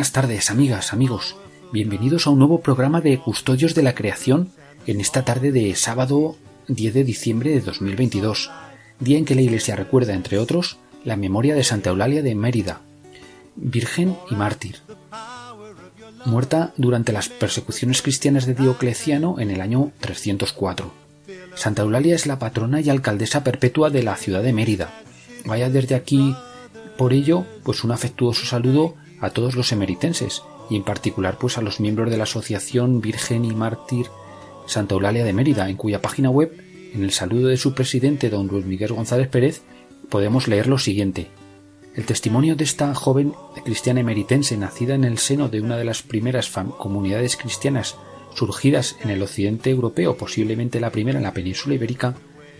Buenas tardes, amigas, amigos. Bienvenidos a un nuevo programa de Custodios de la Creación en esta tarde de sábado 10 de diciembre de 2022, día en que la Iglesia recuerda, entre otros, la memoria de Santa Eulalia de Mérida, virgen y mártir, muerta durante las persecuciones cristianas de Diocleciano en el año 304. Santa Eulalia es la patrona y alcaldesa perpetua de la ciudad de Mérida. Vaya desde aquí, por ello, pues un afectuoso saludo a todos los emeritenses y en particular pues a los miembros de la Asociación Virgen y Mártir Santa Eulalia de Mérida, en cuya página web, en el saludo de su presidente don Luis Miguel González Pérez, podemos leer lo siguiente. El testimonio de esta joven cristiana emeritense, nacida en el seno de una de las primeras comunidades cristianas surgidas en el occidente europeo, posiblemente la primera en la península ibérica,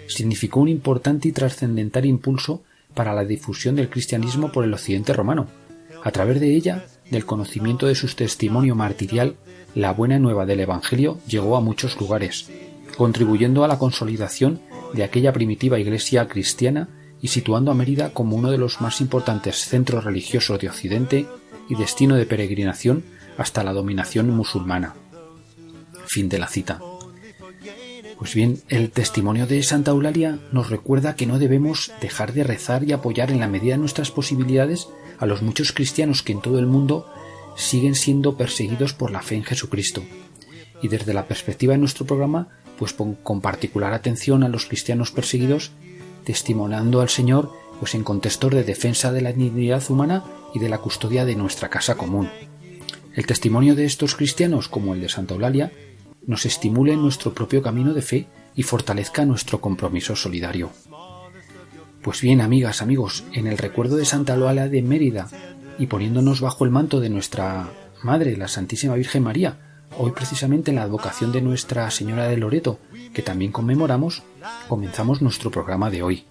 significó un importante y trascendental impulso para la difusión del cristianismo por el occidente romano. A través de ella, del conocimiento de su testimonio martirial, la buena nueva del Evangelio llegó a muchos lugares, contribuyendo a la consolidación de aquella primitiva iglesia cristiana y situando a Mérida como uno de los más importantes centros religiosos de Occidente y destino de peregrinación hasta la dominación musulmana. Fin de la cita. Pues bien, el testimonio de Santa Eulalia nos recuerda que no debemos dejar de rezar y apoyar en la medida de nuestras posibilidades a los muchos cristianos que en todo el mundo siguen siendo perseguidos por la fe en Jesucristo. Y desde la perspectiva de nuestro programa, pues con particular atención a los cristianos perseguidos, testimoniando al Señor pues en contextos de defensa de la dignidad humana y de la custodia de nuestra casa común. El testimonio de estos cristianos, como el de Santa Eulalia, nos estimule en nuestro propio camino de fe y fortalezca nuestro compromiso solidario. Pues bien, amigas, amigos, en el recuerdo de Santa Eulalia de Mérida y poniéndonos bajo el manto de nuestra Madre, la Santísima Virgen María, hoy precisamente en la advocación de Nuestra Señora de Loreto, que también conmemoramos, comenzamos nuestro programa de hoy.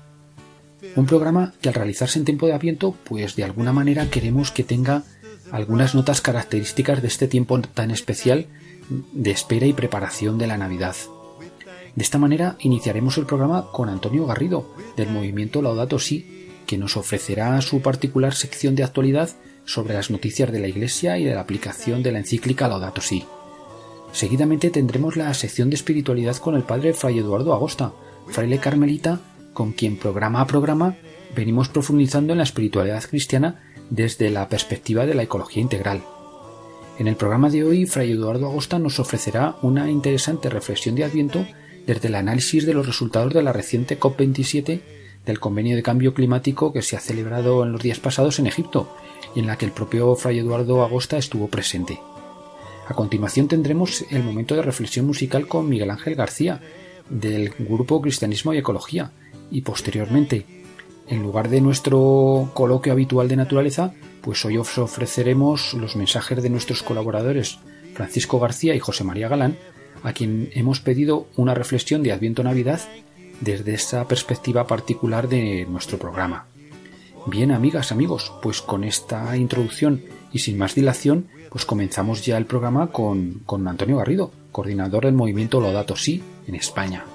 Un programa que al realizarse en tiempo de Adviento, pues de alguna manera queremos que tenga algunas notas características de este tiempo tan especial de espera y preparación de la Navidad. De esta manera iniciaremos el programa con Antonio Garrido, del movimiento Laudato Si, que nos ofrecerá su particular sección de actualidad sobre las noticias de la Iglesia y de la aplicación de la encíclica Laudato Si. Seguidamente tendremos la sección de espiritualidad con el padre Fray Eduardo Agosta, fraile carmelita, con quien programa a programa venimos profundizando en la espiritualidad cristiana desde la perspectiva de la ecología integral. En el programa de hoy, Fray Eduardo Agosta nos ofrecerá una interesante reflexión de Adviento desde el análisis de los resultados de la reciente COP27 del Convenio de Cambio Climático que se ha celebrado en los días pasados en Egipto y en la que el propio Fray Eduardo Agosta estuvo presente. A continuación tendremos el momento de reflexión musical con Miguel Ángel García, del grupo Cristianismo y Ecología, y posteriormente, en lugar de nuestro coloquio habitual de naturaleza, pues hoy os ofreceremos los mensajes de nuestros colaboradores Francisco García y José María Galán, a quien hemos pedido una reflexión de Adviento Navidad desde esa perspectiva particular de nuestro programa. Bien, amigas, amigos, pues con esta introducción y sin más dilación, pues comenzamos ya el programa con, con Antonio Garrido, coordinador del movimiento Lodato Si en España.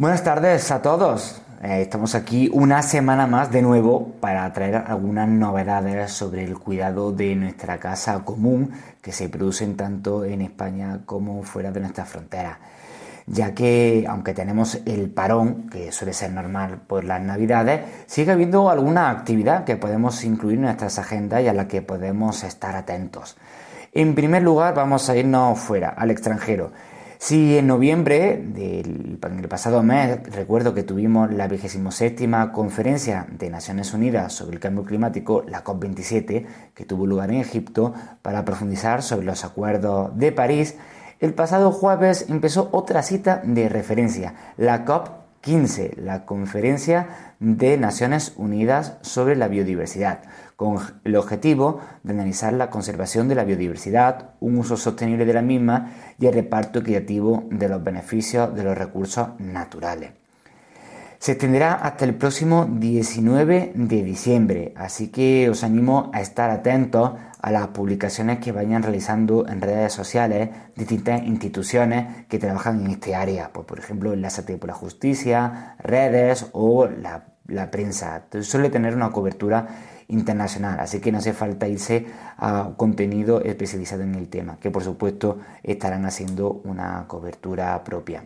Buenas tardes a todos. Eh, estamos aquí una semana más de nuevo para traer algunas novedades sobre el cuidado de nuestra casa común que se producen tanto en España como fuera de nuestras fronteras. Ya que, aunque tenemos el parón, que suele ser normal por las navidades, sigue habiendo alguna actividad que podemos incluir en nuestras agendas y a la que podemos estar atentos. En primer lugar, vamos a irnos fuera, al extranjero Si en noviembre del el pasado mes recuerdo que tuvimos la 27 conferencia de Naciones Unidas sobre el cambio climático, la COP27, que tuvo lugar en Egipto para profundizar sobre los acuerdos de París, el pasado jueves empezó otra cita de referencia, la COP15, la Conferencia de Naciones Unidas sobre la Biodiversidad con el objetivo de analizar la conservación de la biodiversidad, un uso sostenible de la misma y el reparto equitativo de los beneficios de los recursos naturales. Se extenderá hasta el próximo 19 de diciembre, así que os animo a estar atentos a las publicaciones que vayan realizando en redes sociales distintas instituciones que trabajan en este área, pues, por ejemplo Enlázate por la Justicia, redes o la, la prensa. suele tener una cobertura internacional, así que no hace falta irse a contenido especializado en el tema, que por supuesto estarán haciendo una cobertura propia.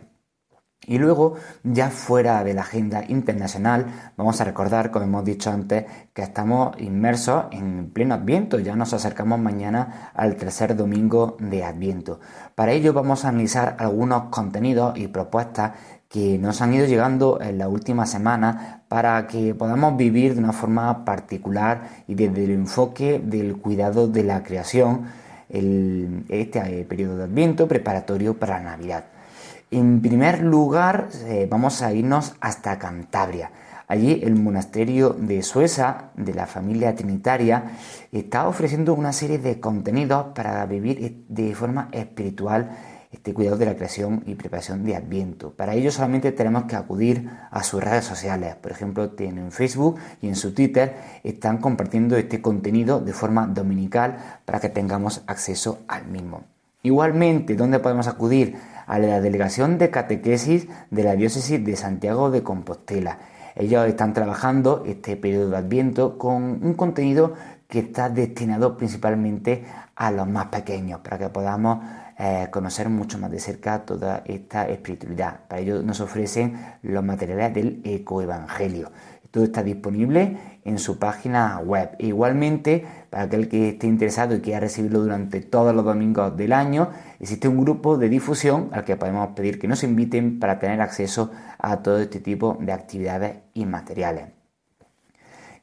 Y luego, ya fuera de la agenda internacional, vamos a recordar, como hemos dicho antes, que estamos inmersos en pleno Adviento. Ya nos acercamos mañana al tercer domingo de Adviento. Para ello vamos a analizar algunos contenidos y propuestas que nos han ido llegando en la última semana para que podamos vivir de una forma particular y desde el enfoque del cuidado de la creación este eh, periodo de Adviento preparatorio para la Navidad. En primer lugar, eh, vamos a irnos hasta Cantabria. Allí el monasterio de Sueza, de la familia trinitaria, está ofreciendo una serie de contenidos para vivir de forma espiritual este cuidado de la creación y preparación de Adviento. Para ello solamente tenemos que acudir a sus redes sociales. Por ejemplo, tienen Facebook y en su Twitter están compartiendo este contenido de forma dominical para que tengamos acceso al mismo. Igualmente, ¿dónde podemos acudir? A la delegación de catequesis de la diócesis de Santiago de Compostela. Ellos están trabajando este periodo de Adviento con un contenido que está destinado principalmente a los más pequeños, para que podamos eh, conocer mucho más de cerca toda esta espiritualidad. Para ello nos ofrecen los materiales del ecoevangelio. Todo está disponible en su página web. E igualmente, para aquel que esté interesado y quiera recibirlo durante todos los domingos del año, existe un grupo de difusión al que podemos pedir que nos inviten para tener acceso a todo este tipo de actividades y materiales.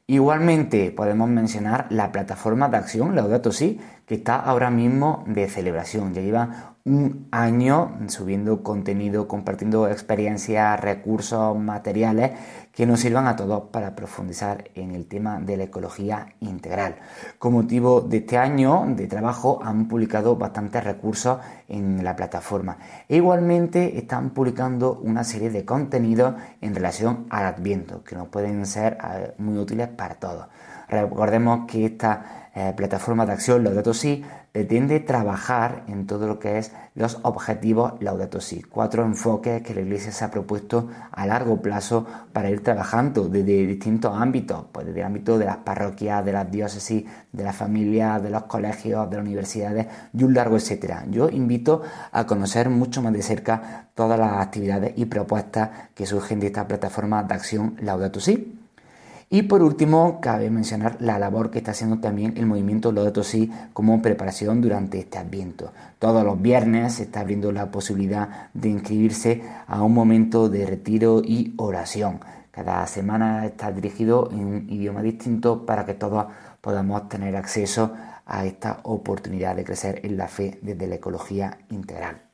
Igualmente podemos mencionar la plataforma de acción Laudato Si, que está ahora mismo de celebración. Ya lleva un año subiendo contenido, compartiendo experiencias, recursos, materiales que nos sirvan a todos para profundizar en el tema de la ecología integral. Con motivo de este año de trabajo han publicado bastantes recursos en la plataforma e igualmente están publicando una serie de contenidos en relación al Adviento que nos pueden ser eh, muy útiles para todos. Recordemos que esta eh, plataforma de acción Laudato Si pretende trabajar en todo lo que es los objetivos Laudato Si, cuatro enfoques que la Iglesia se ha propuesto a largo plazo para ir trabajando desde distintos ámbitos, pues desde el ámbito de las parroquias, de las diócesis, de las familias, de los colegios, de las universidades y un largo etcétera. Yo invito a conocer mucho más de cerca todas las actividades y propuestas que surgen de esta plataforma de acción Laudato Si. Y por último, cabe mencionar la labor que está haciendo también el movimiento Lodato Si como preparación durante este Adviento. Todos los viernes se está abriendo la posibilidad de inscribirse a un momento de retiro y oración. Cada semana está dirigido en un idioma distinto para que todos podamos tener acceso a esta oportunidad de crecer en la fe desde la ecología integral.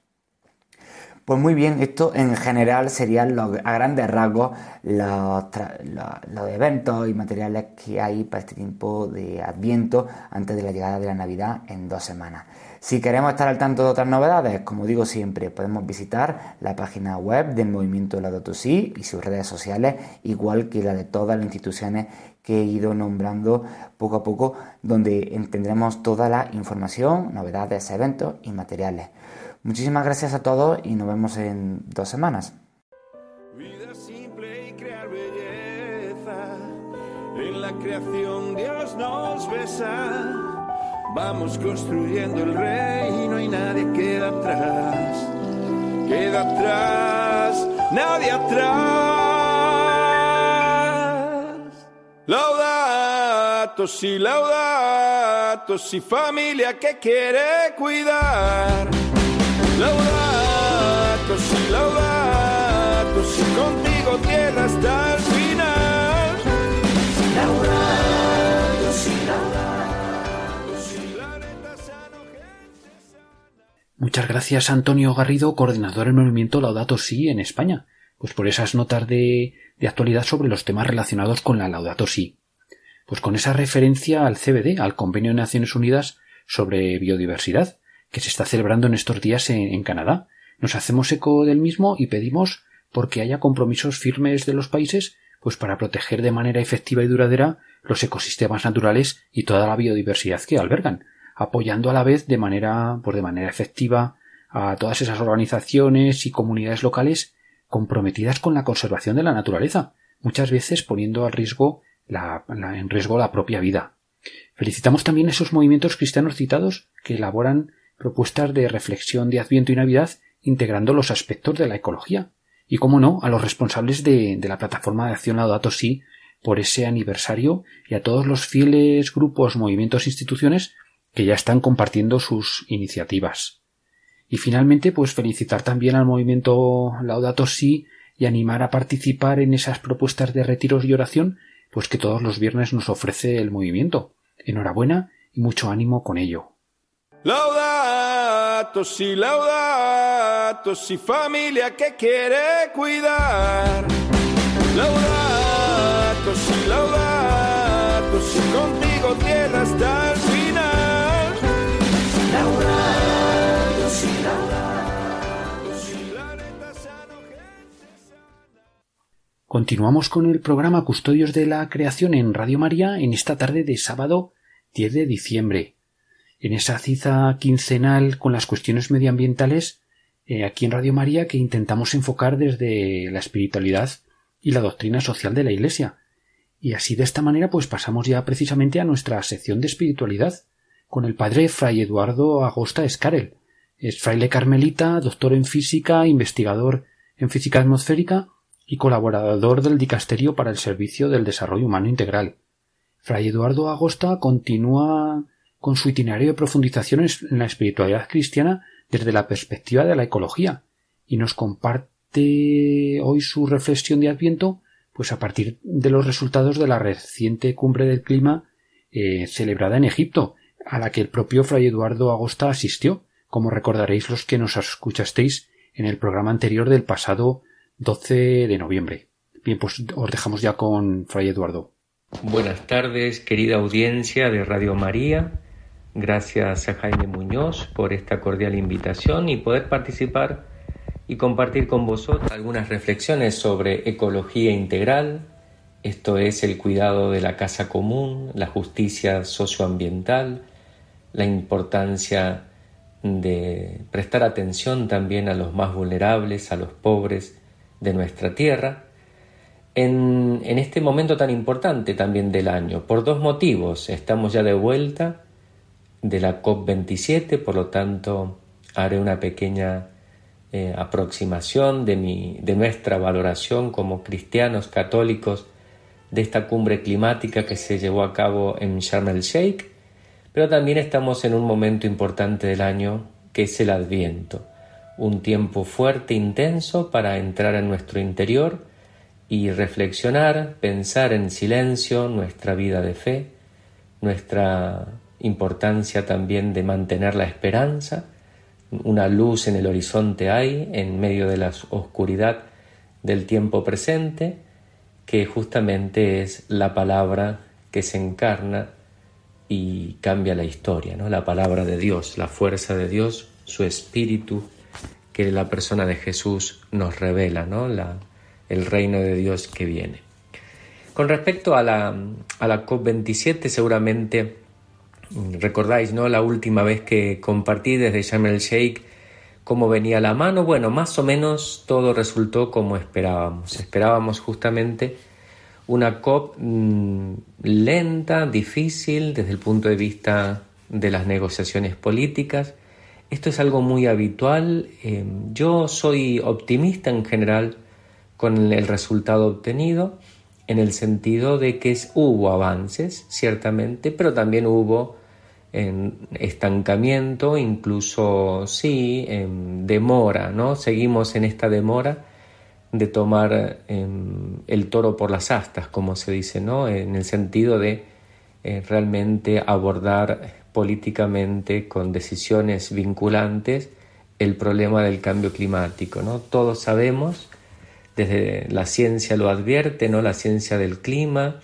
Pues muy bien, esto en general serían los, a grandes rasgos los, eventos y materiales que hay para este tiempo de Adviento antes de la llegada de la Navidad en dos semanas. Si queremos estar al tanto de otras novedades, como digo siempre, podemos visitar la página web del Movimiento Laudato Si y sus redes sociales, igual que la de todas las instituciones que he ido nombrando poco a poco, donde tendremos toda la información, novedades, eventos y materiales. Muchísimas gracias a todos y nos vemos en dos semanas. Vida simple y crear belleza. En la creación Dios nos besa. Vamos construyendo el reino y nadie queda atrás. Queda atrás, nadie atrás. Laudato si, laudato si, familia que quiere cuidar. Laudato si, laudato si, contigo tierra hasta el final. La. Muchas gracias Antonio Garrido, coordinador del movimiento Laudato Si en España, pues por esas notas de, de actualidad sobre los temas relacionados con la Laudato Si. Pues con esa referencia al CBD, al Convenio de Naciones Unidas sobre Biodiversidad, que se está celebrando en estos días en, Canadá. Nos hacemos eco del mismo y pedimos porque haya compromisos firmes de los países pues para proteger de manera efectiva y duradera los ecosistemas naturales y toda la biodiversidad que albergan, apoyando a la vez de manera, pues de manera efectiva a todas esas organizaciones y comunidades locales comprometidas con la conservación de la naturaleza, muchas veces poniendo al riesgo la- en riesgo la propia vida. Felicitamos también a esos movimientos cristianos citados que elaboran propuestas de reflexión de Adviento y Navidad integrando los aspectos de la ecología. Y, como no, a los responsables de, de la plataforma de acción Laudato Si por ese aniversario y a todos los fieles grupos, movimientos instituciones que ya están compartiendo sus iniciativas. Y finalmente, pues felicitar también al movimiento Laudato Si y animar a participar en esas propuestas de retiros y oración, pues que todos los viernes nos ofrece el movimiento. Enhorabuena y mucho ánimo con ello. Laudato si, laudato si, familia que quiere cuidar. Laudato si, laudato si, contigo tierra hasta el final. Laudato si, laudato si, la neta sano. Continuamos con el programa Custodios de la Creación en Radio María en esta tarde de sábado 10 de diciembre. En esa cita quincenal con las cuestiones medioambientales eh, aquí en Radio María que intentamos enfocar desde la espiritualidad y la doctrina social de la Iglesia. Y así de esta manera pues pasamos ya precisamente a nuestra sección de espiritualidad con el padre Fray Eduardo Agosta Escarel. Es fraile carmelita, doctor en física, investigador en física atmosférica y colaborador del Dicasterio para el Servicio del Desarrollo Humano Integral. Fray Eduardo Agosta continúa con su itinerario de profundizaciones en la espiritualidad cristiana desde la perspectiva de la ecología y nos comparte hoy su reflexión de Adviento pues a partir de los resultados de la reciente cumbre del clima eh, celebrada en Egipto, a la que el propio Fray Eduardo Agosta asistió, como recordaréis los que nos escuchasteis en el programa anterior del pasado 12 de noviembre. Bien, pues os dejamos ya con Fray Eduardo. Buenas tardes, querida audiencia de Radio María. Gracias a Jaime Muñoz por esta cordial invitación y poder participar y compartir con vosotros algunas reflexiones sobre ecología integral, esto es el cuidado de la casa común, la justicia socioambiental, la importancia de prestar atención también a los más vulnerables, a los pobres de nuestra tierra, en, en, este momento tan importante también del año, por dos motivos. Estamos ya de vuelta de la COP27, por lo tanto haré una pequeña eh, aproximación de, mi, de nuestra valoración como cristianos católicos de esta cumbre climática que se llevó a cabo en Sharm el Sheikh, pero también estamos en un momento importante del año que es el Adviento, un tiempo fuerte, intenso para entrar en nuestro interior y reflexionar, pensar en silencio nuestra vida de fe, nuestra importancia también de mantener la esperanza, una luz en el horizonte hay en medio de la oscuridad del tiempo presente, que justamente es la palabra que se encarna y cambia la historia, ¿no? La palabra de Dios, la fuerza de Dios, su espíritu que la persona de Jesús nos revela, ¿no? La, el reino de Dios que viene. Con respecto a la, a la COP27, seguramente recordáis, ¿no? La última vez que compartí desde Sharm el Sheikh cómo venía la mano, bueno, más o menos todo resultó como esperábamos. Esperábamos justamente una COP mmm, lenta, difícil desde el punto de vista de las negociaciones políticas. Esto es algo muy habitual. Eh, yo soy optimista en general con el resultado obtenido, en el sentido de que hubo avances, ciertamente, pero también hubo en estancamiento, incluso sí, en demora, ¿no? Seguimos en esta demora de tomar em, el toro por las astas, como se dice, ¿no? En el sentido de eh, realmente abordar políticamente con decisiones vinculantes el problema del cambio climático, ¿no? Todos sabemos, desde la ciencia lo advierte, ¿no? La ciencia del clima,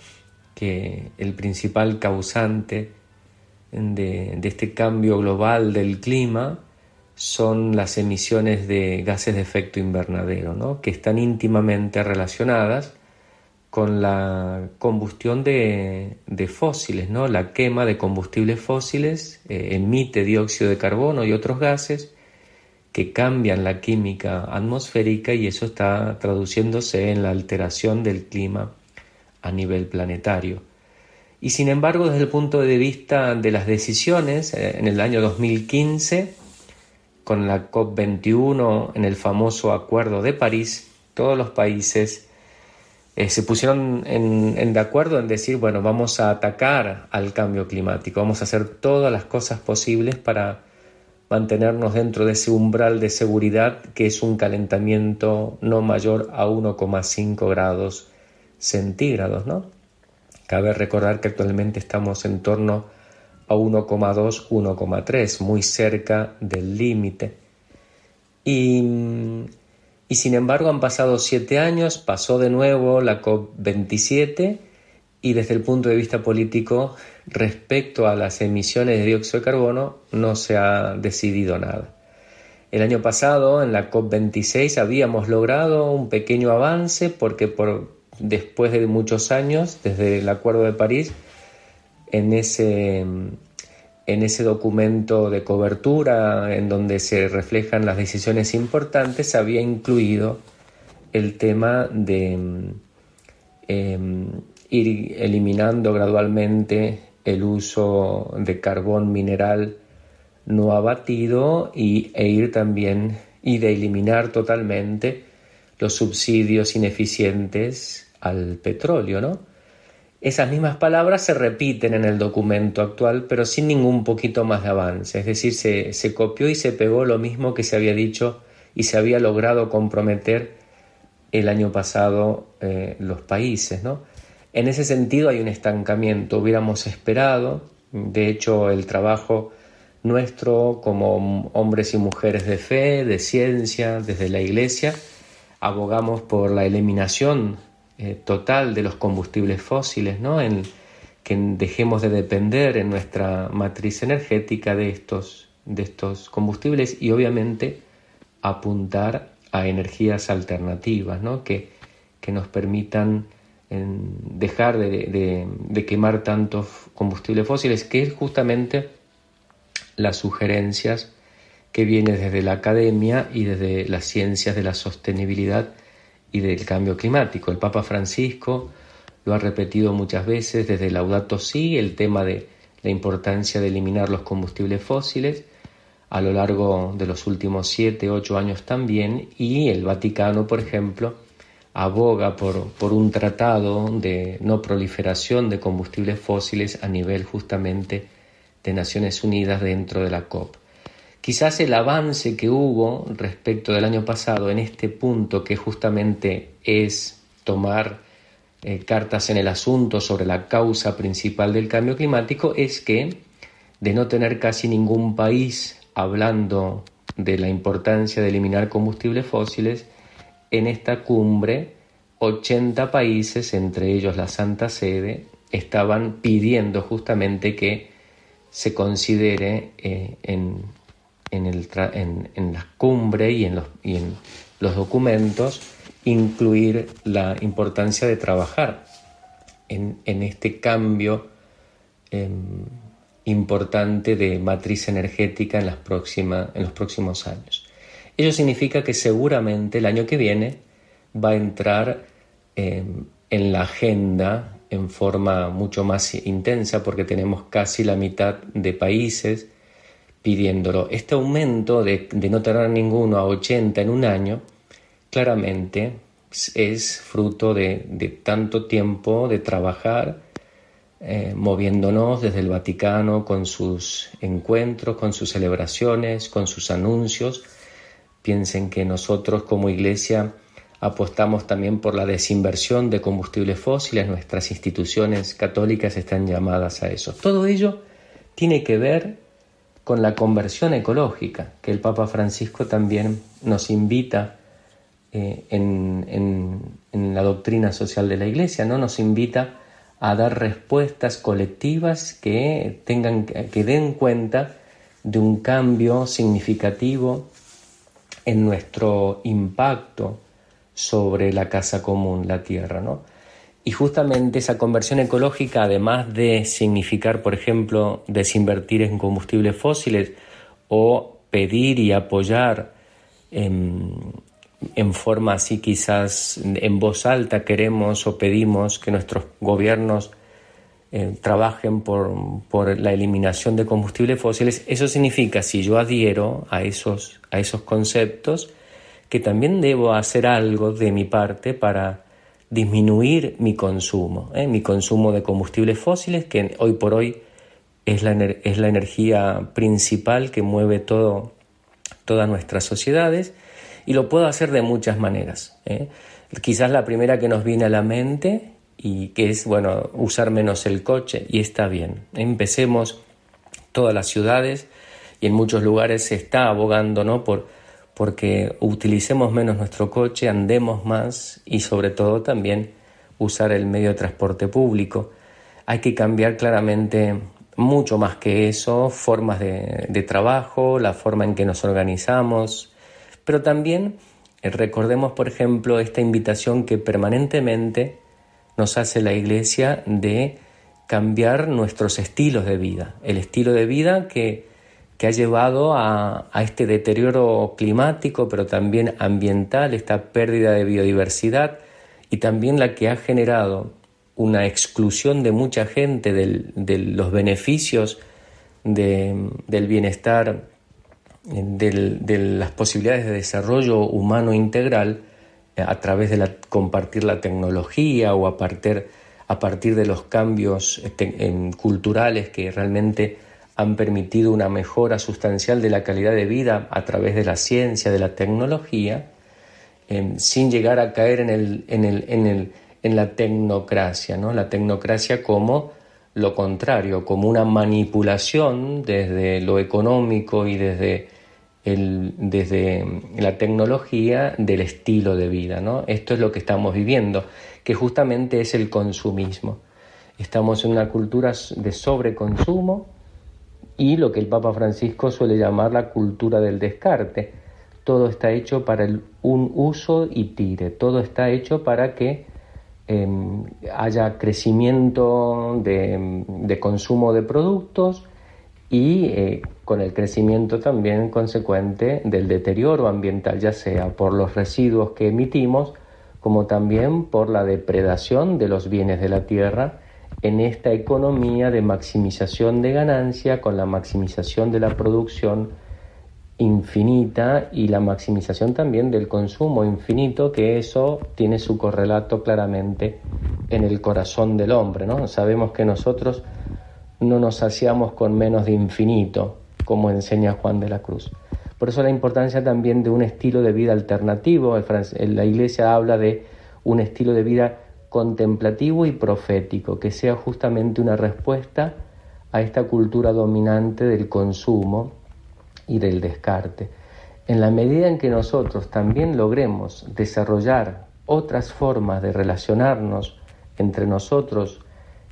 que el principal causante de, este cambio global del clima son las emisiones de gases de efecto invernadero, ¿no? que están íntimamente relacionadas con la combustión de, fósiles, ¿no? la quema de combustibles fósiles eh, emite dióxido de carbono y otros gases que cambian la química atmosférica y eso está traduciéndose en la alteración del clima a nivel planetario. Y sin embargo, desde el punto de vista de las decisiones, eh, en el año 2015, con la COP21, en el famoso Acuerdo de París, todos los países eh, se pusieron en, de acuerdo en decir, bueno, vamos a atacar al cambio climático, vamos a hacer todas las cosas posibles para mantenernos dentro de ese umbral de seguridad que es un calentamiento no mayor a 1,5 grados centígrados, ¿no? Cabe recordar que actualmente estamos en torno a 1,2, 1,3, muy cerca del límite. Y, y, sin embargo han pasado siete años, pasó de nuevo la COP27 y desde el punto de vista político respecto a las emisiones de dióxido de carbono no se ha decidido nada. El año pasado en la COP26 habíamos logrado un pequeño avance porque por después de muchos años, desde el Acuerdo de París, en ese, en ese documento de cobertura en donde se reflejan las decisiones importantes, había incluido el tema de em, ir eliminando gradualmente el uso de carbón mineral no abatido y, e ir también y de eliminar totalmente los subsidios ineficientes al petróleo, ¿no? Esas mismas palabras se repiten en el documento actual, pero sin ningún poquito más de avance. Es decir, se, copió y se pegó lo mismo que se había dicho y se había logrado comprometer el año pasado eh, los países, ¿no? En ese sentido hay un estancamiento. Hubiéramos esperado, de hecho, el trabajo nuestro como hombres y mujeres de fe, de ciencia, desde la Iglesia, abogamos por la eliminación eh, total de los combustibles fósiles, ¿no? que dejemos de depender en nuestra matriz energética de estos, de estos combustibles y obviamente apuntar a energías alternativas ¿no? que, que nos permitan dejar de, de, quemar tantos combustibles fósiles, que es justamente las sugerencias que vienen desde la academia y desde las ciencias de la sostenibilidad y del cambio climático. El Papa Francisco lo ha repetido muchas veces desde Laudato Si, el tema de la importancia de eliminar los combustibles fósiles a lo largo de los últimos siete, ocho años también, y el Vaticano, por ejemplo, aboga por, por un tratado de no proliferación de combustibles fósiles a nivel justamente de Naciones Unidas dentro de la COP. Quizás el avance que hubo respecto del año pasado en este punto que justamente es tomar eh, cartas en el asunto sobre la causa principal del cambio climático es que de no tener casi ningún país hablando de la importancia de eliminar combustibles fósiles, en esta cumbre 80 países, entre ellos la Santa Sede, estaban pidiendo justamente que se considere eh, en en, el en, la cumbre y en, los, documentos incluir la importancia de trabajar en, este cambio em, importante de matriz energética en los próximos años. Ello significa que seguramente el año que viene va a entrar em, en la agenda en forma mucho más intensa porque tenemos casi la mitad de países pidiéndolo. Este aumento de, no tener ninguno a 80 en un año, claramente es fruto de, tanto tiempo de trabajar eh, moviéndonos desde el Vaticano con sus encuentros, con sus celebraciones, con sus anuncios. Piensen que nosotros como iglesia apostamos también por la desinversión de combustibles fósiles, nuestras instituciones católicas están llamadas a eso. Todo ello tiene que ver con la conversión ecológica, que el Papa Francisco también nos invita eh, en, en, la doctrina social de la Iglesia, ¿no? Nos invita a dar respuestas colectivas que, tengan, que den cuenta de un cambio significativo en nuestro impacto sobre la casa común, la tierra. ¿no? Y justamente esa conversión ecológica, además de significar, por ejemplo, desinvertir en combustibles fósiles o pedir y apoyar en, forma así quizás en voz alta queremos o pedimos que nuestros gobiernos eh, trabajen por, por, la eliminación de combustibles fósiles, eso significa, si yo adhiero a esos, a esos conceptos, que también debo hacer algo de mi parte para disminuir mi consumo, ¿eh? mi consumo de combustibles fósiles, que hoy por hoy es la, energía principal que mueve todo, todas nuestras sociedades y lo puedo hacer de muchas maneras. ¿eh? Quizás la primera que nos viene a la mente y que es, bueno, usar menos el coche y está bien. Empecemos todas las ciudades y en muchos lugares se está abogando, ¿no? Por, porque utilicemos menos nuestro coche, andemos más y sobre todo también usar el medio de transporte público. Hay que cambiar claramente mucho más que eso, formas de, de trabajo, la forma en que nos organizamos, pero también eh, recordemos, por ejemplo, esta invitación que permanentemente nos hace la Iglesia de cambiar nuestros estilos de vida, el estilo de vida que, ha llevado a, a, este deterioro climático, pero también ambiental, esta pérdida de biodiversidad y también la que ha generado una exclusión de mucha gente de los beneficios del bienestar de las posibilidades de desarrollo humano integral eh, a través de la, compartir la tecnología o a partir, a partir de los cambios este, culturales que realmente han permitido una mejora sustancial de la calidad de vida a través de la ciencia, de la tecnología, em, sin llegar a caer en la tecnocracia, ¿no? la tecnocracia como lo contrario, como una manipulación desde lo económico y desde desde la tecnología del estilo de vida. ¿no? Esto es lo que estamos viviendo, que justamente es el consumismo. Estamos en una cultura de sobreconsumo y lo que el Papa Francisco suele llamar la cultura del descarte. Todo está hecho para un uso y tire, todo está hecho para que em, haya crecimiento de, consumo de productos y eh, con el crecimiento también consecuente del deterioro ambiental, ya sea por los residuos que emitimos, como también por la depredación de los bienes de la tierra en esta economía de maximización de ganancia con la maximización de la producción infinita y la maximización también del consumo infinito, que eso tiene su correlato claramente en el corazón del hombre. ¿no? Sabemos que nosotros no nos saciamos con menos de infinito, como enseña Juan de la Cruz. Por eso la importancia también de un estilo de vida alternativo. La Iglesia habla de un estilo de vida contemplativo y profético, que sea justamente una respuesta a esta cultura dominante del consumo y del descarte. En la medida en que nosotros también logremos desarrollar otras formas de relacionarnos entre nosotros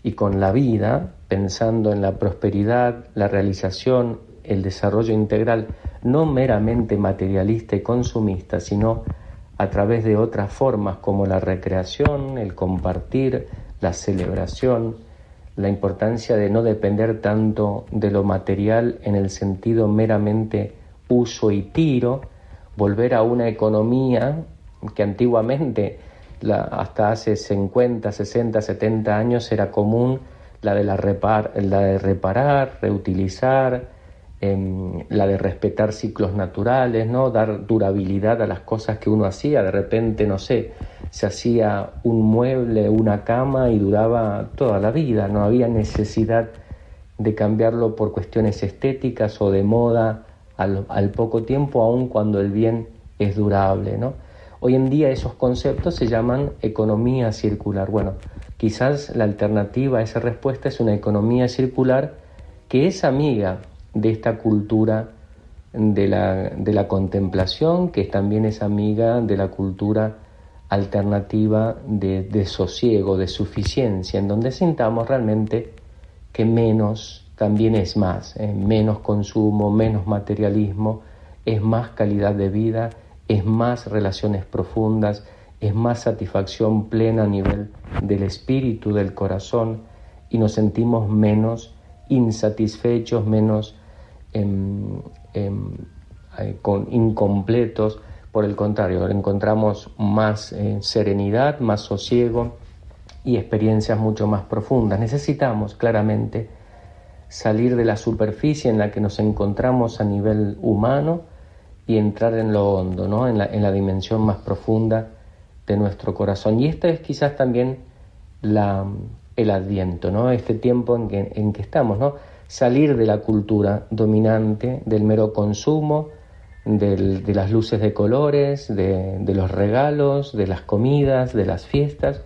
y con la vida, pensando en la prosperidad, la realización el desarrollo integral no meramente materialista y consumista, sino a través de otras formas como la recreación, el compartir, la celebración, la importancia de no depender tanto de lo material en el sentido meramente uso y tiro, volver a una economía que antiguamente, hasta hace 50, 60, 70 años, era común la de, la, la de reparar, reutilizar, em, la de respetar ciclos naturales, ¿no? dar durabilidad a las cosas que uno hacía. De repente, no sé, se hacía un mueble, una cama y duraba toda la vida, no había necesidad de cambiarlo por cuestiones estéticas o de moda al, al poco tiempo, aun cuando el bien es durable. ¿no? Hoy en día esos conceptos se llaman economía circular. Bueno, quizás la alternativa a esa respuesta es una economía circular que es amiga de esta cultura de la, de la contemplación, que también es amiga de la cultura alternativa de, de sosiego, de suficiencia, en donde sintamos realmente que menos también es más, ¿eh? menos consumo, menos materialismo, es más calidad de vida es más relaciones profundas, es más satisfacción plena a nivel del espíritu, del corazón, y nos sentimos menos insatisfechos, menos con, incompletos. Por el contrario, encontramos más eh, serenidad, más sosiego y experiencias mucho más profundas. Necesitamos claramente salir de la superficie en la que nos encontramos a nivel humano, y entrar en lo hondo, ¿no? en, la, en la dimensión más profunda de nuestro corazón. Y esta es quizás también la, el adviento, ¿no? este tiempo en que, en que estamos, ¿no? Salir de la cultura dominante, del mero consumo, del, de las luces de colores, de, los regalos, de las comidas, de las fiestas,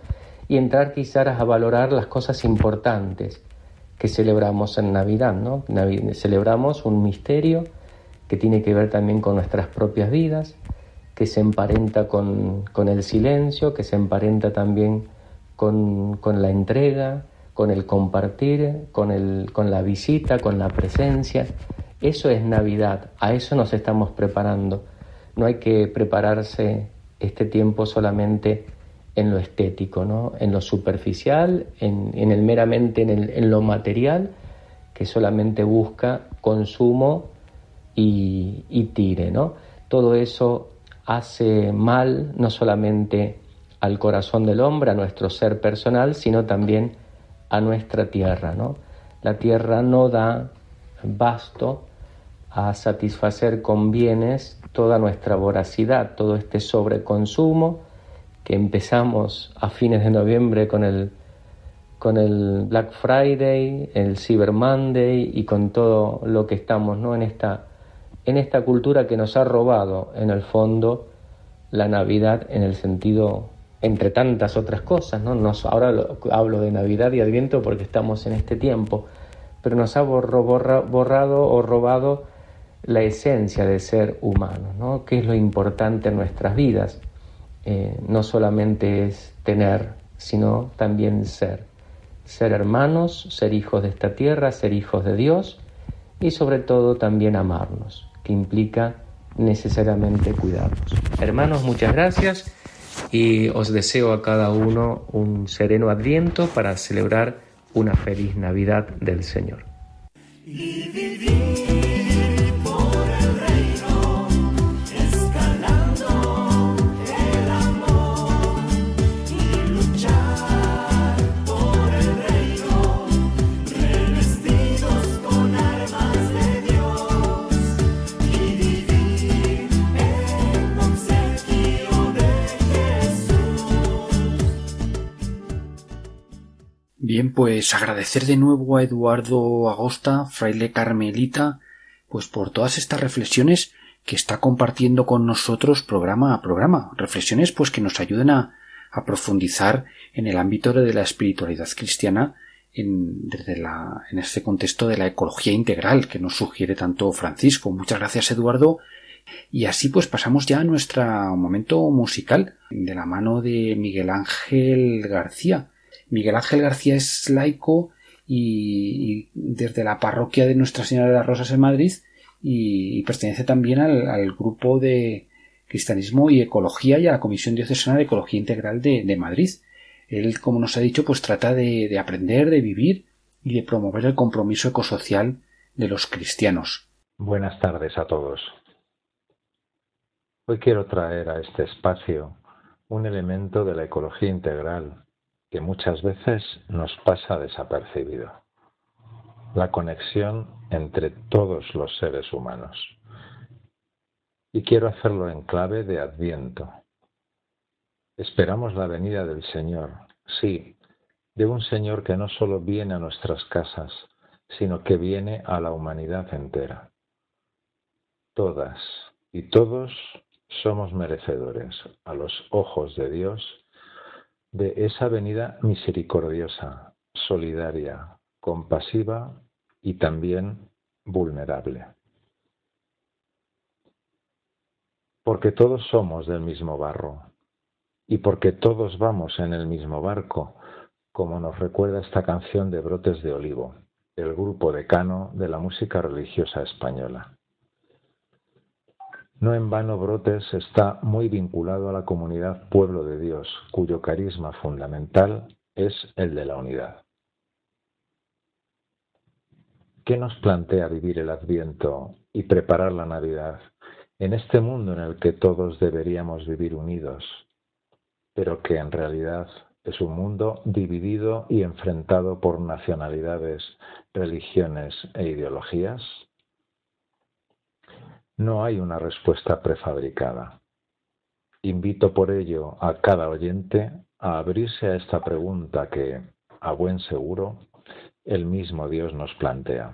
y entrar quizás a valorar las cosas importantes que celebramos en Navidad. ¿no? celebramos un misterio, que tiene que ver también con nuestras propias vidas, que se emparenta con, el silencio, que se emparenta también con, la entrega, con el compartir, con, el, con la visita, con la presencia. Eso es Navidad, a eso nos estamos preparando. No hay que prepararse este tiempo solamente en lo estético, ¿no? en lo superficial, en, el meramente en, en lo material, que solamente busca consumo y, tire, ¿no? Todo eso hace mal no solamente al corazón del hombre, a nuestro ser personal, sino también a nuestra tierra, ¿no? La tierra no da basto a satisfacer con bienes toda nuestra voracidad, todo este sobreconsumo que empezamos a fines de noviembre con el, con el Black Friday, el Cyber Monday y con todo lo que estamos ¿no? en esta en esta cultura que nos ha robado, en el fondo, la Navidad en el sentido, entre tantas otras cosas, ¿no? Nos, ahora hablo de Navidad y Adviento porque estamos en este tiempo, pero nos ha borrado o robado la esencia de ser humano, ¿no? ¿Qué es lo importante en nuestras vidas? Eh, no solamente es tener, sino también ser. Ser hermanos, ser hijos de esta tierra, ser hijos de Dios y sobre todo también amarnos implica necesariamente cuidarnos. Hermanos, muchas gracias y os deseo a cada uno un sereno adviento para celebrar una feliz Navidad del Señor. Bien, pues agradecer de nuevo a Eduardo Agosta, fraile carmelita, pues por todas estas reflexiones que está compartiendo con nosotros programa a programa. Reflexiones pues que nos ayuden a, profundizar en el ámbito de la espiritualidad cristiana en, desde la, en este contexto de la ecología integral que nos sugiere tanto Francisco. Muchas gracias Eduardo. Y así pues pasamos ya a nuestro momento musical de la mano de Miguel Ángel García Miguel Ángel García es laico y, desde la parroquia de Nuestra Señora de las Rosas en Madrid y, pertenece también al, grupo de Cristianismo y Ecología y a la Comisión Diocesana de Ecología Integral de, Madrid. Él, como nos ha dicho, pues trata de, de aprender, de vivir y de promover el compromiso ecosocial de los cristianos. Buenas tardes a todos. Hoy quiero traer a este espacio un elemento de la ecología integral que muchas veces nos pasa desapercibido. la conexión entre todos los seres humanos. Y quiero hacerlo en clave de adviento. Esperamos la venida del Señor, sí, de un Señor que no solo viene a nuestras casas, sino que viene a la humanidad entera. Todas y todos somos merecedores a los ojos de Dios de esa venida misericordiosa, solidaria, compasiva y también vulnerable. Porque todos somos del mismo barro y porque todos vamos en el mismo barco, como nos recuerda esta canción de Brotes de Olivo, el grupo decano de la música religiosa española. No en vano Brotes está muy vinculado a la comunidad Pueblo de Dios, cuyo carisma fundamental es el de la unidad. ¿Qué nos plantea vivir el Adviento y preparar la Navidad en este mundo en el que todos deberíamos vivir unidos, pero que en realidad es un mundo dividido y enfrentado por nacionalidades, religiones e ideologías? No hay una respuesta prefabricada. Invito por ello a cada oyente a abrirse a esta pregunta que, a buen seguro, el mismo Dios nos plantea.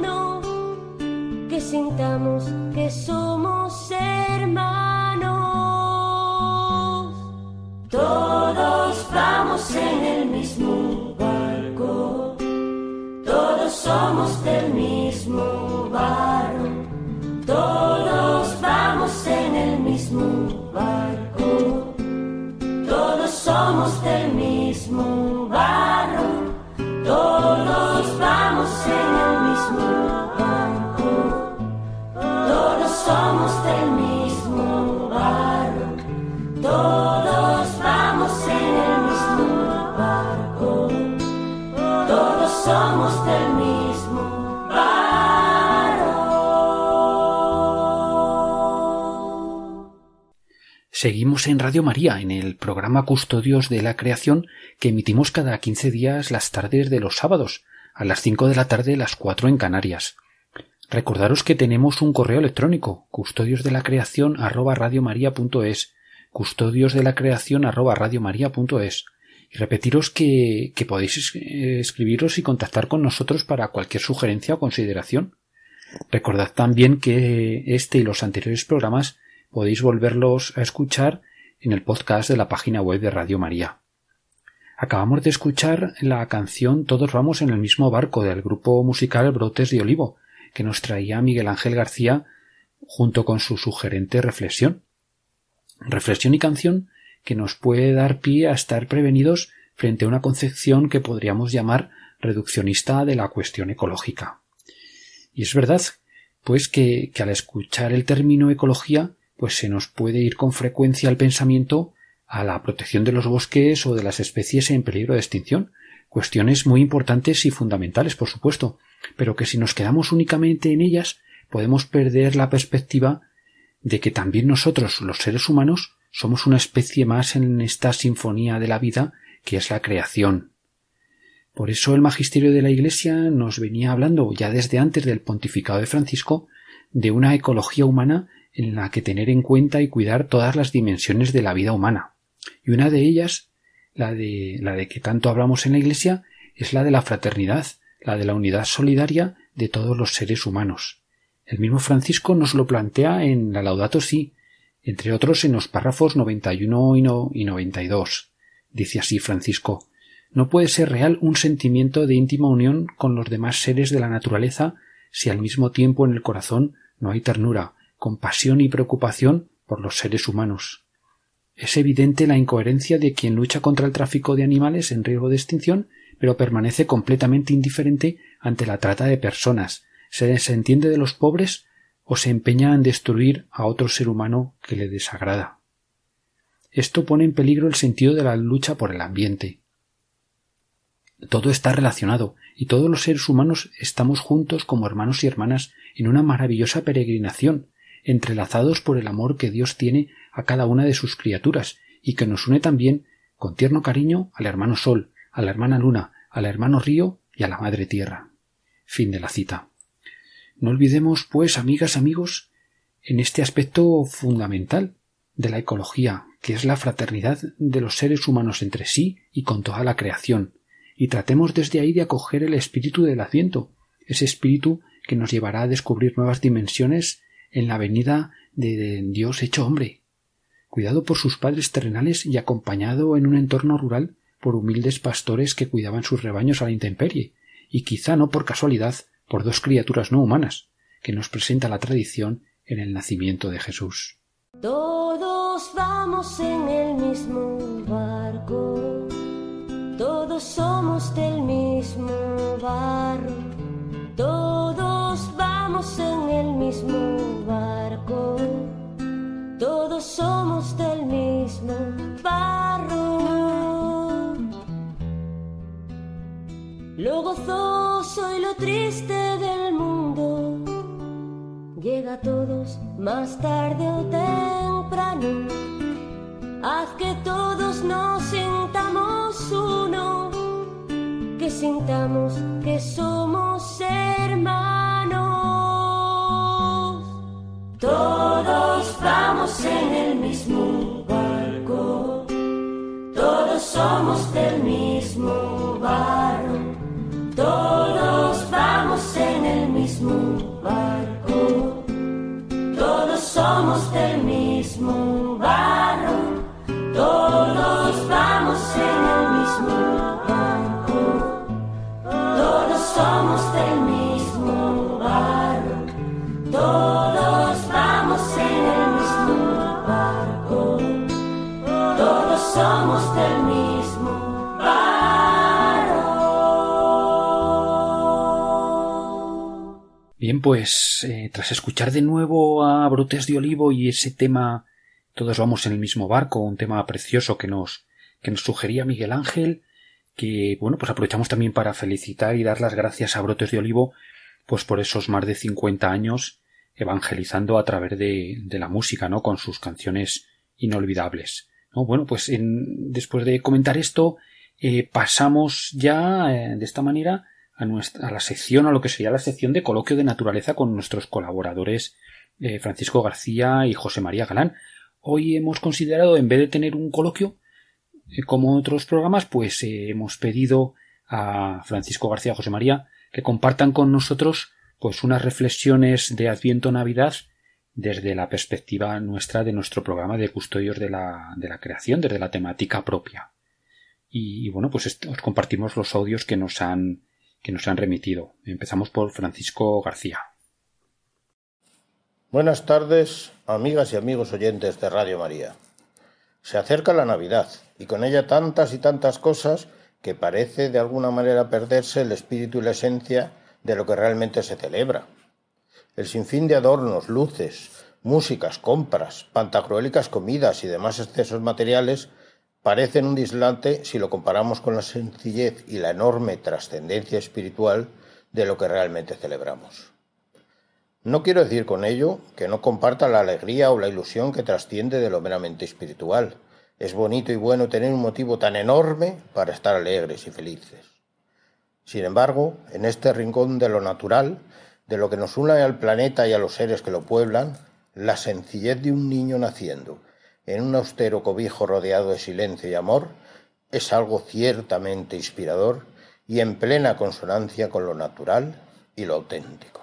sintamos que somos hermanos. Todos vamos en el mismo barco, todos somos del mismo Seguimos en Radio María en el programa Custodios de la Creación que emitimos cada quince días las tardes de los sábados, a las cinco de la tarde las cuatro en Canarias. Recordaros que tenemos un correo electrónico, custodios de la creación arroba radiomaria.es, custodios de la creación arroba radiomaria.es, y repetiros que, que podéis escribiros y contactar con nosotros para cualquier sugerencia o consideración. Recordad también que este y los anteriores programas podéis volverlos a escuchar en el podcast de la página web de Radio María. Acabamos de escuchar la canción Todos vamos en el mismo barco del grupo musical Brotes de Olivo, que nos traía Miguel Ángel García junto con su sugerente reflexión. Reflexión y canción que nos puede dar pie a estar prevenidos frente a una concepción que podríamos llamar reduccionista de la cuestión ecológica. Y es verdad, pues que, que al escuchar el término ecología pues se nos puede ir con frecuencia el pensamiento a la protección de los bosques o de las especies en peligro de extinción, cuestiones muy importantes y fundamentales, por supuesto, pero que si nos quedamos únicamente en ellas, podemos perder la perspectiva de que también nosotros, los seres humanos, somos una especie más en esta sinfonía de la vida que es la creación. Por eso el magisterio de la Iglesia nos venía hablando ya desde antes del pontificado de Francisco de una ecología humana en la que tener en cuenta y cuidar todas las dimensiones de la vida humana. Y una de ellas, la de, la de que tanto hablamos en la Iglesia, es la de la fraternidad, la de la unidad solidaria de todos los seres humanos. El mismo Francisco nos lo plantea en la Laudato Si, entre otros en los párrafos 91 y 92. Dice así Francisco, No puede ser real un sentimiento de íntima unión con los demás seres de la naturaleza si al mismo tiempo en el corazón no hay ternura, compasión y preocupación por los seres humanos. Es evidente la incoherencia de quien lucha contra el tráfico de animales en riesgo de extinción, pero permanece completamente indiferente ante la trata de personas, se desentiende de los pobres o se empeña en destruir a otro ser humano que le desagrada. Esto pone en peligro el sentido de la lucha por el ambiente. Todo está relacionado, y todos los seres humanos estamos juntos como hermanos y hermanas en una maravillosa peregrinación, entrelazados por el amor que Dios tiene a cada una de sus criaturas, y que nos une también con tierno cariño al hermano Sol, a la hermana Luna, al hermano Río y a la Madre Tierra. Fin de la cita. No olvidemos, pues, amigas, amigos, en este aspecto fundamental de la ecología, que es la fraternidad de los seres humanos entre sí y con toda la creación, y tratemos desde ahí de acoger el espíritu del Adviento, ese espíritu que nos llevará a descubrir nuevas dimensiones en la venida de Dios hecho hombre. Cuidado por sus padres terrenales y acompañado en un entorno rural por humildes pastores que cuidaban sus rebaños a la intemperie, y quizá no por casualidad por dos criaturas no humanas, que nos presenta la tradición en el nacimiento de Jesús. Todos vamos en el mismo barco todos somos del mismo barro, todos vamos en el mismo barco, todos somos del mismo barro. Lo gozoso y lo triste del mundo llega a todos más tarde o temprano. Haz que todos nos sintamos uno, que sintamos somos del mismo Pues eh, tras escuchar de nuevo a Brotes de Olivo y ese tema todos vamos en el mismo barco, un tema precioso que nos, que nos sugería Miguel Ángel, que bueno, pues aprovechamos también para felicitar y dar las gracias a Brotes de Olivo, pues por esos más de 50 años evangelizando a través de, de la música, ¿no? Con sus canciones inolvidables. ¿no? Bueno, pues en, después de comentar esto, eh, pasamos ya eh, de esta manera a, nuestra, a la sección, a lo que sería la sección de coloquio de naturaleza con nuestros colaboradores eh, Francisco García y José María Galán. Hoy hemos considerado, en vez de tener un coloquio, eh, como otros programas, pues eh, hemos pedido a Francisco García José María que compartan con nosotros pues unas reflexiones de Adviento Navidad desde la perspectiva nuestra de nuestro programa de custodios de la, de la creación, desde la temática propia. Y, y bueno, pues os compartimos los audios que nos han que nos han remitido. Empezamos por Francisco García. Buenas tardes, amigas y amigos oyentes de Radio María. Se acerca la Navidad y con ella tantas y tantas cosas que parece de alguna manera perderse el espíritu y la esencia de lo que realmente se celebra. El sinfín de adornos, luces, músicas, compras, pantagruélicas comidas y demás excesos materiales parecen un dislante si lo comparamos con la sencillez y la enorme trascendencia espiritual de lo que realmente celebramos. No quiero decir con ello que no comparta la alegría o la ilusión que trasciende de lo meramente espiritual. Es bonito y bueno tener un motivo tan enorme para estar alegres y felices. Sin embargo, en este rincón de lo natural, de lo que nos une al planeta y a los seres que lo pueblan, la sencillez de un niño naciendo, en un austero cobijo rodeado de silencio y amor, es algo ciertamente inspirador y en plena consonancia con lo natural y lo auténtico.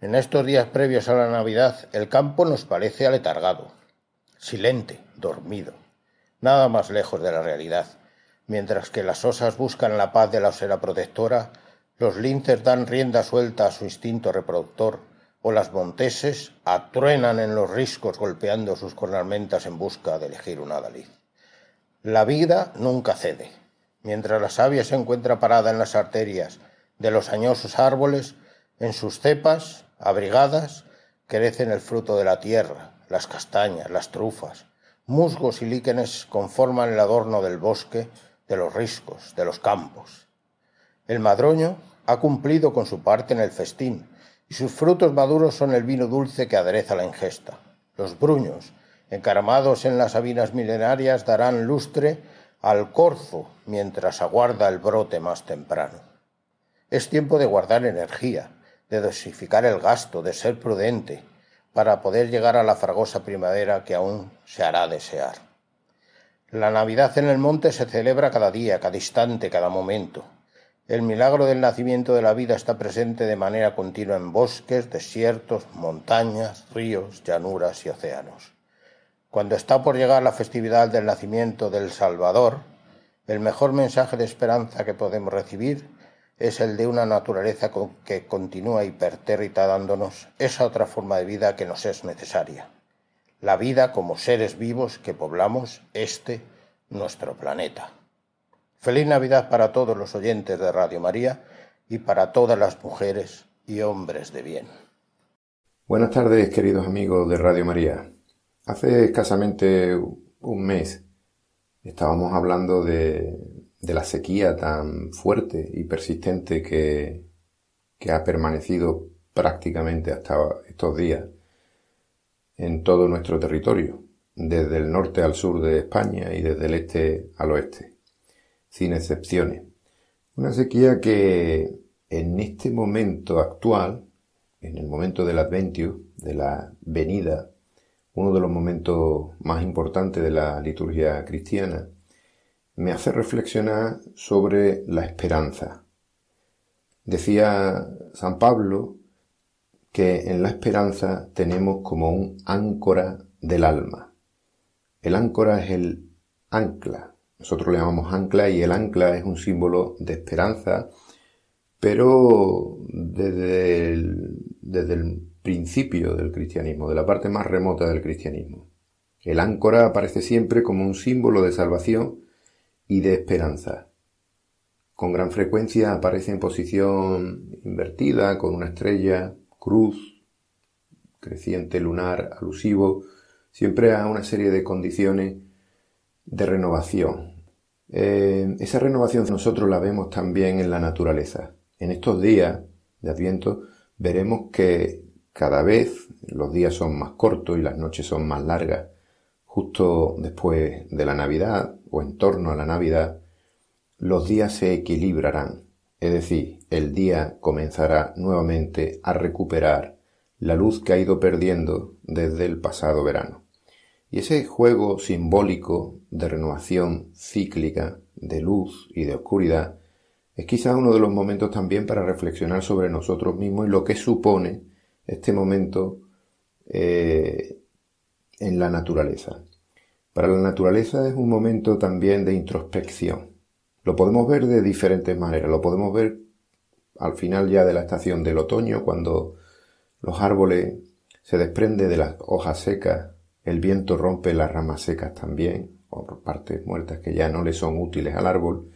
En estos días previos a la Navidad, el campo nos parece aletargado, silente, dormido, nada más lejos de la realidad. Mientras que las osas buscan la paz de la osera protectora, los linces dan rienda suelta a su instinto reproductor, o las monteses atruenan en los riscos golpeando sus cornamentas en busca de elegir un adalid. La vida nunca cede. Mientras la savia se encuentra parada en las arterias de los añosos árboles, en sus cepas, abrigadas, crecen el fruto de la tierra, las castañas, las trufas, musgos y líquenes conforman el adorno del bosque, de los riscos, de los campos. El madroño ha cumplido con su parte en el festín, y sus frutos maduros son el vino dulce que adereza la ingesta. Los bruños, encaramados en las sabinas milenarias, darán lustre al corzo mientras aguarda el brote más temprano. Es tiempo de guardar energía, de dosificar el gasto, de ser prudente, para poder llegar a la fragosa primavera que aún se hará desear. La Navidad en el monte se celebra cada día, cada instante, cada momento. El milagro del nacimiento de la vida está presente de manera continua en bosques, desiertos, montañas, ríos, llanuras y océanos. Cuando está por llegar la festividad del nacimiento del Salvador, el mejor mensaje de esperanza que podemos recibir es el de una naturaleza que continúa hipertérrita dándonos esa otra forma de vida que nos es necesaria. La vida como seres vivos que poblamos este nuestro planeta. Feliz Navidad para todos los oyentes de Radio María y para todas las mujeres y hombres de bien. Buenas tardes, queridos amigos de Radio María. Hace escasamente un mes estábamos hablando de, la sequía tan fuerte y persistente que, que ha permanecido prácticamente hasta estos días en todo nuestro territorio, desde el norte al sur de España y desde el este al oeste, sin excepciones. Una sequía que en este momento actual, en el momento del Adventio, de la venida, uno de los momentos más importantes de la liturgia cristiana, me hace reflexionar sobre la esperanza. Decía San Pablo que en la esperanza tenemos como un áncora del alma. El áncora es el ancla. Nosotros le llamamos ancla y el ancla es un símbolo de esperanza, pero desde el, desde el principio del cristianismo, de la parte más remota del cristianismo. El áncora aparece siempre como un símbolo de salvación y de esperanza. Con gran frecuencia aparece en posición invertida, con una estrella, cruz, creciente lunar alusivo, siempre a una serie de condiciones de renovación. Eh, esa renovación nosotros la vemos también en la naturaleza. En estos días de Adviento veremos que cada vez los días son más cortos y las noches son más largas. Justo después de la Navidad o en torno a la Navidad, los días se equilibrarán, es decir, el día comenzará nuevamente a recuperar la luz que ha ido perdiendo desde el pasado verano. Y ese juego simbólico de renovación cíclica, de luz y de oscuridad, es quizás uno de los momentos también para reflexionar sobre nosotros mismos y lo que supone este momento eh, en la naturaleza. Para la naturaleza es un momento también de introspección. Lo podemos ver de diferentes maneras. Lo podemos ver al final ya de la estación del otoño, cuando los árboles se desprenden de las hojas secas, el viento rompe las ramas secas también, o partes muertas que ya no le son útiles al árbol,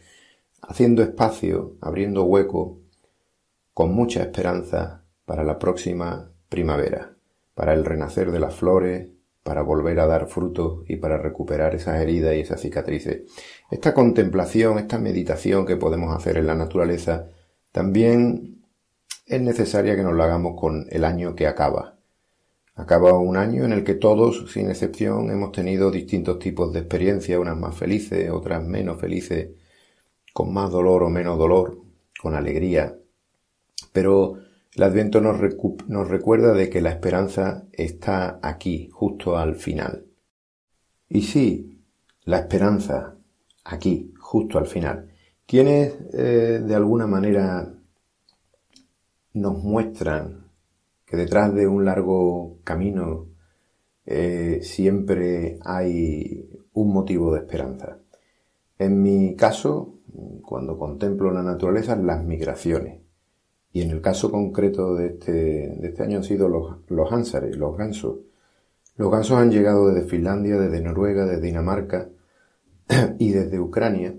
haciendo espacio, abriendo hueco, con mucha esperanza para la próxima primavera, para el renacer de las flores, para volver a dar frutos y para recuperar esas heridas y esas cicatrices. Esta contemplación, esta meditación que podemos hacer en la naturaleza, también es necesaria que nos la hagamos con el año que acaba. Acaba un año en el que todos, sin excepción, hemos tenido distintos tipos de experiencias, unas más felices, otras menos felices, con más dolor o menos dolor, con alegría. Pero el Adviento nos, recuerda de que la esperanza está aquí, justo al final. Y sí, la esperanza aquí, justo al final. Quienes eh, de alguna manera nos muestran que detrás de un largo camino eh, siempre hay un motivo de esperanza. En mi caso, cuando contemplo la naturaleza, las migraciones. Y en el caso concreto de este, de este año han sido los, los los gansos. Los gansos han llegado desde Finlandia, desde Noruega, desde Dinamarca y desde Ucrania,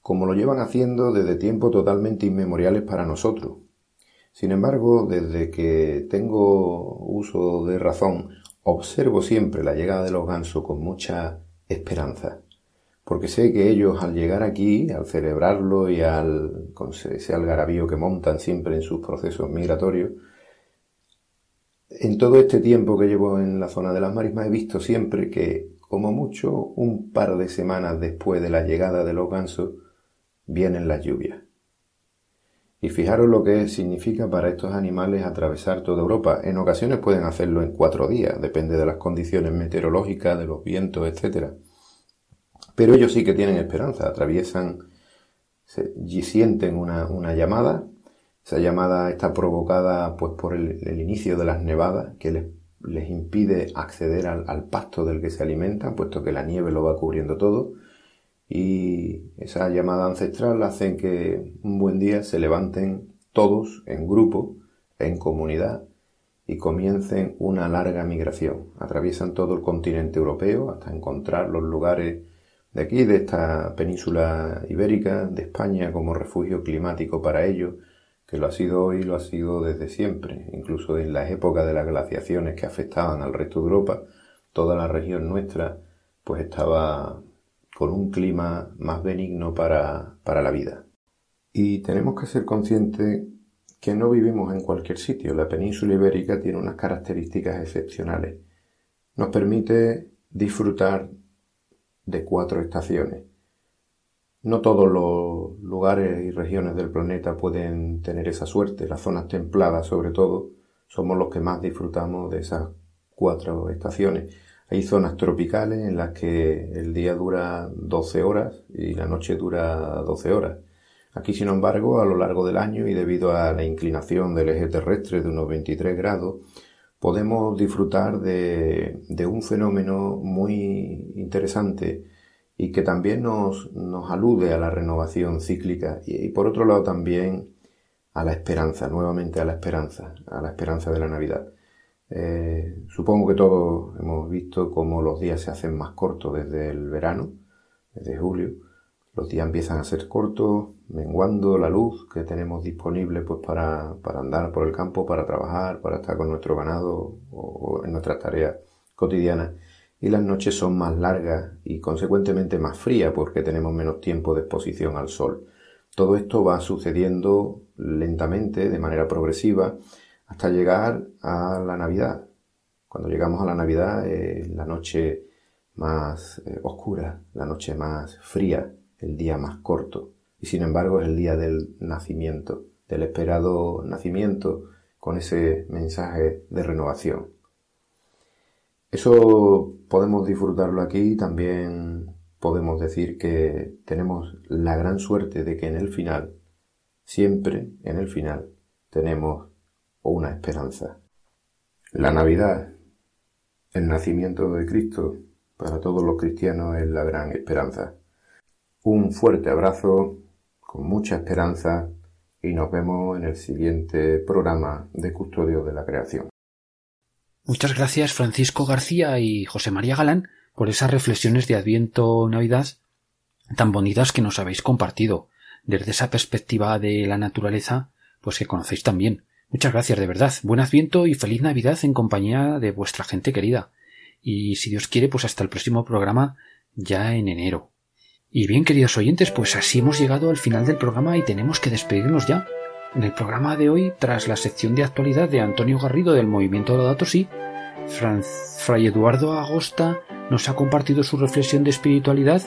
como lo llevan haciendo desde tiempos totalmente inmemoriales para nosotros. Sin embargo, desde que tengo uso de razón, observo siempre la llegada de los gansos con mucha esperanza porque sé que ellos al llegar aquí, al celebrarlo y al, con ese algarabío que montan siempre en sus procesos migratorios, en todo este tiempo que llevo en la zona de las marismas he visto siempre que, como mucho, un par de semanas después de la llegada de los gansos, vienen las lluvias. Y fijaros lo que significa para estos animales atravesar toda Europa. En ocasiones pueden hacerlo en cuatro días, depende de las condiciones meteorológicas, de los vientos, etcétera pero ellos sí que tienen esperanza, atraviesan y sienten una, llamada. Esa llamada está provocada pues, por el, inicio de las nevadas que les, les impide acceder al, al, pasto del que se alimentan, puesto que la nieve lo va cubriendo todo. Y esa llamada ancestral hace que un buen día se levanten todos en grupo, en comunidad, y comiencen una larga migración. Atraviesan todo el continente europeo hasta encontrar los lugares de aquí, de esta península ibérica, de España como refugio climático para ellos, que lo ha sido hoy lo ha sido desde siempre, incluso en las épocas de las glaciaciones que afectaban al resto de Europa, toda la región nuestra pues estaba con un clima más benigno para, para la vida. Y tenemos que ser conscientes que no vivimos en cualquier sitio. La península ibérica tiene unas características excepcionales. Nos permite disfrutar de cuatro estaciones. No todos los lugares y regiones del planeta pueden tener esa suerte. Las zonas templadas, sobre todo, somos los que más disfrutamos de esas cuatro estaciones. Hay zonas tropicales en las que el día dura 12 horas y la noche dura 12 horas. Aquí, sin embargo, a lo largo del año y debido a la inclinación del eje terrestre de unos 23 grados, podemos disfrutar de, un fenómeno muy interesante y que también nos, alude a la renovación cíclica y, por otro lado también a la esperanza, nuevamente a la esperanza, a la esperanza de la Navidad. Eh, supongo que todos hemos visto cómo los días se hacen más cortos desde el verano, desde julio, los días empiezan a ser cortos, menguando la luz que tenemos disponible pues para, andar por el campo, para trabajar, para estar con nuestro ganado o, en nuestras tareas cotidianas. Y las noches son más largas y consecuentemente más frías porque tenemos menos tiempo de exposición al sol. Todo esto va sucediendo lentamente, de manera progresiva, hasta llegar a la Navidad. Cuando llegamos a la Navidad es la noche más eh, oscura, la noche más fría, el día más corto, y sin embargo es el día del nacimiento, del esperado nacimiento, con ese mensaje de renovación. Eso podemos disfrutarlo aquí, también podemos decir que tenemos la gran suerte de que en el final, siempre en el final, tenemos una esperanza. La Navidad, el nacimiento de Cristo, para todos los cristianos es la gran esperanza. Un fuerte abrazo, con mucha esperanza y nos vemos en el siguiente programa de Custodio de la Creación. Muchas gracias Francisco García y José María Galán por esas reflexiones de Adviento Navidad tan bonitas que nos habéis compartido desde esa perspectiva de la naturaleza pues que conocéis también. Muchas gracias de verdad. Buen Adviento y feliz Navidad en compañía de vuestra gente querida. Y si Dios quiere, pues hasta el próximo programa ya en enero. Y bien, queridos oyentes, pues así hemos llegado al final del programa y tenemos que despedirnos ya. En el programa de hoy, tras la sección de actualidad de Antonio Garrido del Movimiento Laudato Si, Fray Eduardo Agosta nos ha compartido su reflexión de espiritualidad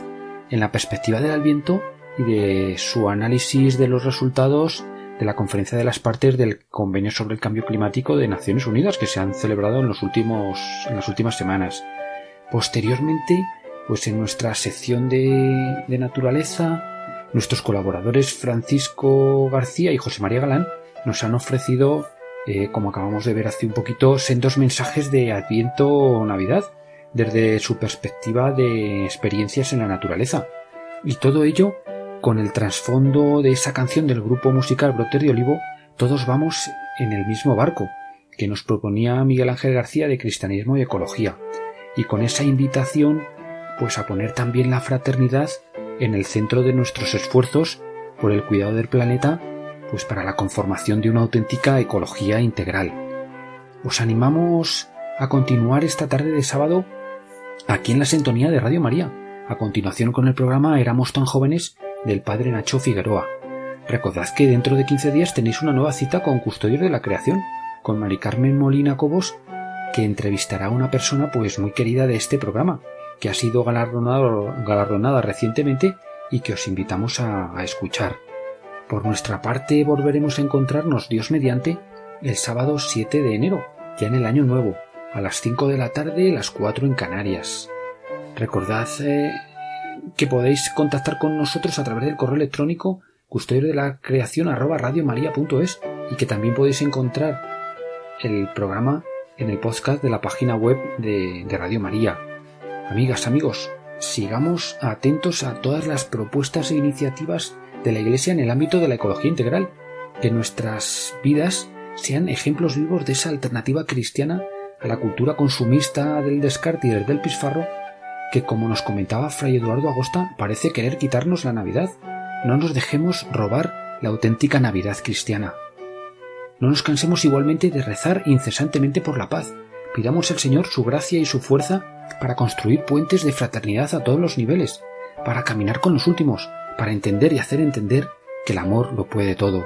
en la perspectiva del Adviento y de su análisis de los resultados de la conferencia de las partes del Convenio sobre el Cambio Climático de Naciones Unidas que se han celebrado en, los últimos, en las últimas semanas. Posteriormente, pues en nuestra sección de, naturaleza, nuestros colaboradores Francisco García y José María Galán nos han ofrecido, eh, como acabamos de ver hace un poquito, sendos mensajes de Adviento o Navidad, desde su perspectiva de experiencias en la naturaleza. Y todo ello con el trasfondo de esa canción del grupo musical Broter de Olivo, Todos vamos en el mismo barco, que nos proponía Miguel Ángel García de Cristianismo y Ecología, y con esa invitación pues a poner también la fraternidad en el centro de nuestros esfuerzos por el cuidado del planeta, pues para la conformación de una auténtica ecología integral. Os animamos a continuar esta tarde de sábado aquí en la sintonía de Radio María, a continuación con el programa Éramos tan jóvenes del padre Nacho Figueroa. Recordad que dentro de 15 días tenéis una nueva cita con Custodios de la Creación, con Mari Carmen Molina Cobos, que entrevistará a una persona pues muy querida de este programa, que ha sido galardonada, recientemente y que os invitamos a, a escuchar. Por nuestra parte volveremos a encontrarnos Dios mediante el sábado 7 de enero, ya en el año nuevo, a las 5 de la tarde, las 4 en Canarias. Recordad eh, que podéis contactar con nosotros a través del correo electrónico custodio de la creación arroba radiomaria.es y que también podéis encontrar el programa en el podcast de la página web de, de Radio María. Amigas, amigos, sigamos atentos a todas las propuestas e iniciativas de la Iglesia en el ámbito de la ecología integral, que nuestras vidas sean ejemplos vivos de esa alternativa cristiana a la cultura consumista del descarte y del despilfarro que, como nos comentaba Fray Eduardo Agosta, parece querer quitarnos la Navidad. No nos dejemos robar la auténtica Navidad cristiana. No nos cansemos igualmente de rezar incesantemente por la paz. Pidamos al Señor su gracia y su fuerza para construir puentes de fraternidad a todos los niveles, para caminar con los últimos, para entender y hacer entender que el amor lo puede todo.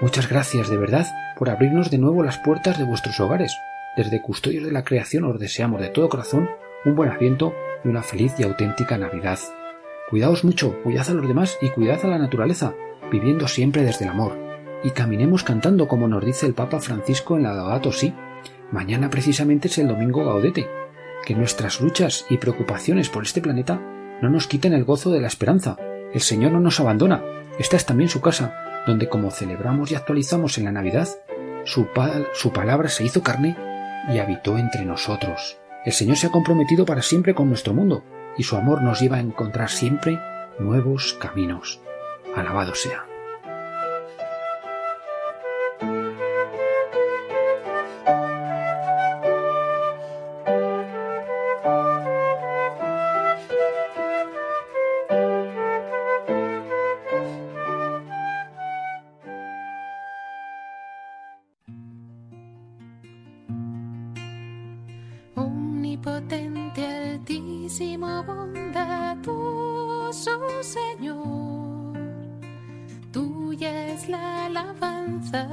Muchas gracias de verdad por abrirnos de nuevo las puertas de vuestros hogares. Desde Custodios de la Creación os deseamos de todo corazón un buen asiento y una feliz y auténtica Navidad. Cuidaos mucho, cuidad a los demás y cuidad a la naturaleza, viviendo siempre desde el amor. Y caminemos cantando como nos dice el Papa Francisco en la Laudato Si. Mañana precisamente es el domingo Gaudete. Que nuestras luchas y preocupaciones por este planeta no nos quiten el gozo de la esperanza. El Señor no nos abandona. Esta es también su casa, donde como celebramos y actualizamos en la Navidad, su, su palabra se hizo carne y habitó entre nosotros. El Señor se ha comprometido para siempre con nuestro mundo, y su amor nos lleva a encontrar siempre nuevos caminos. Alabado sea. Altísimo, bondadoso Señor, tuya es la alabanza,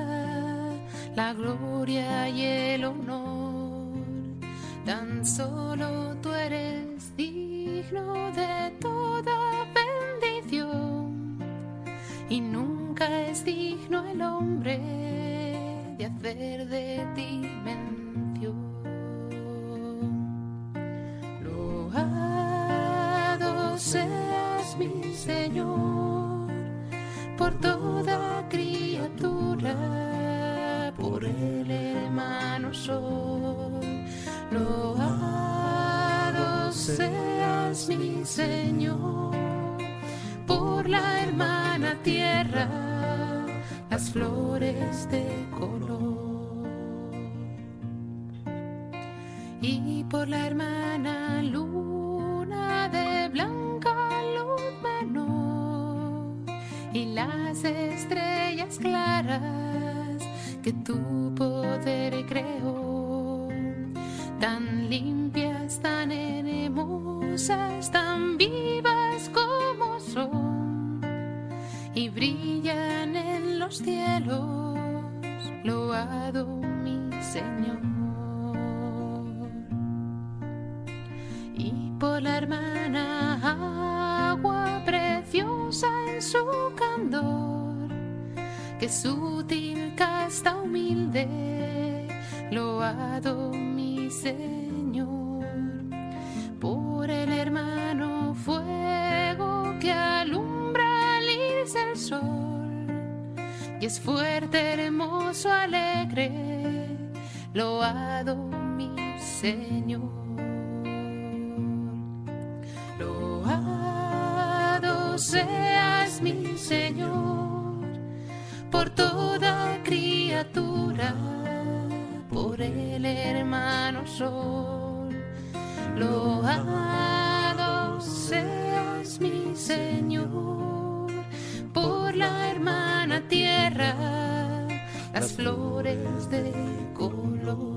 la gloria y el honor. Tan solo tú eres digno de toda bendición y nunca es digno el hombre de hacer de ti flores de por la hermana agua preciosa en su candor, que sutil, casta, humilde, loado mi Señor. Por el hermano fuego que alumbra al irse el sol, y es fuerte, hermoso, alegre, loado mi Señor. Seas mi Señor por toda criatura, por el hermano sol. Loado seas mi Señor por la hermana tierra, las flores de color.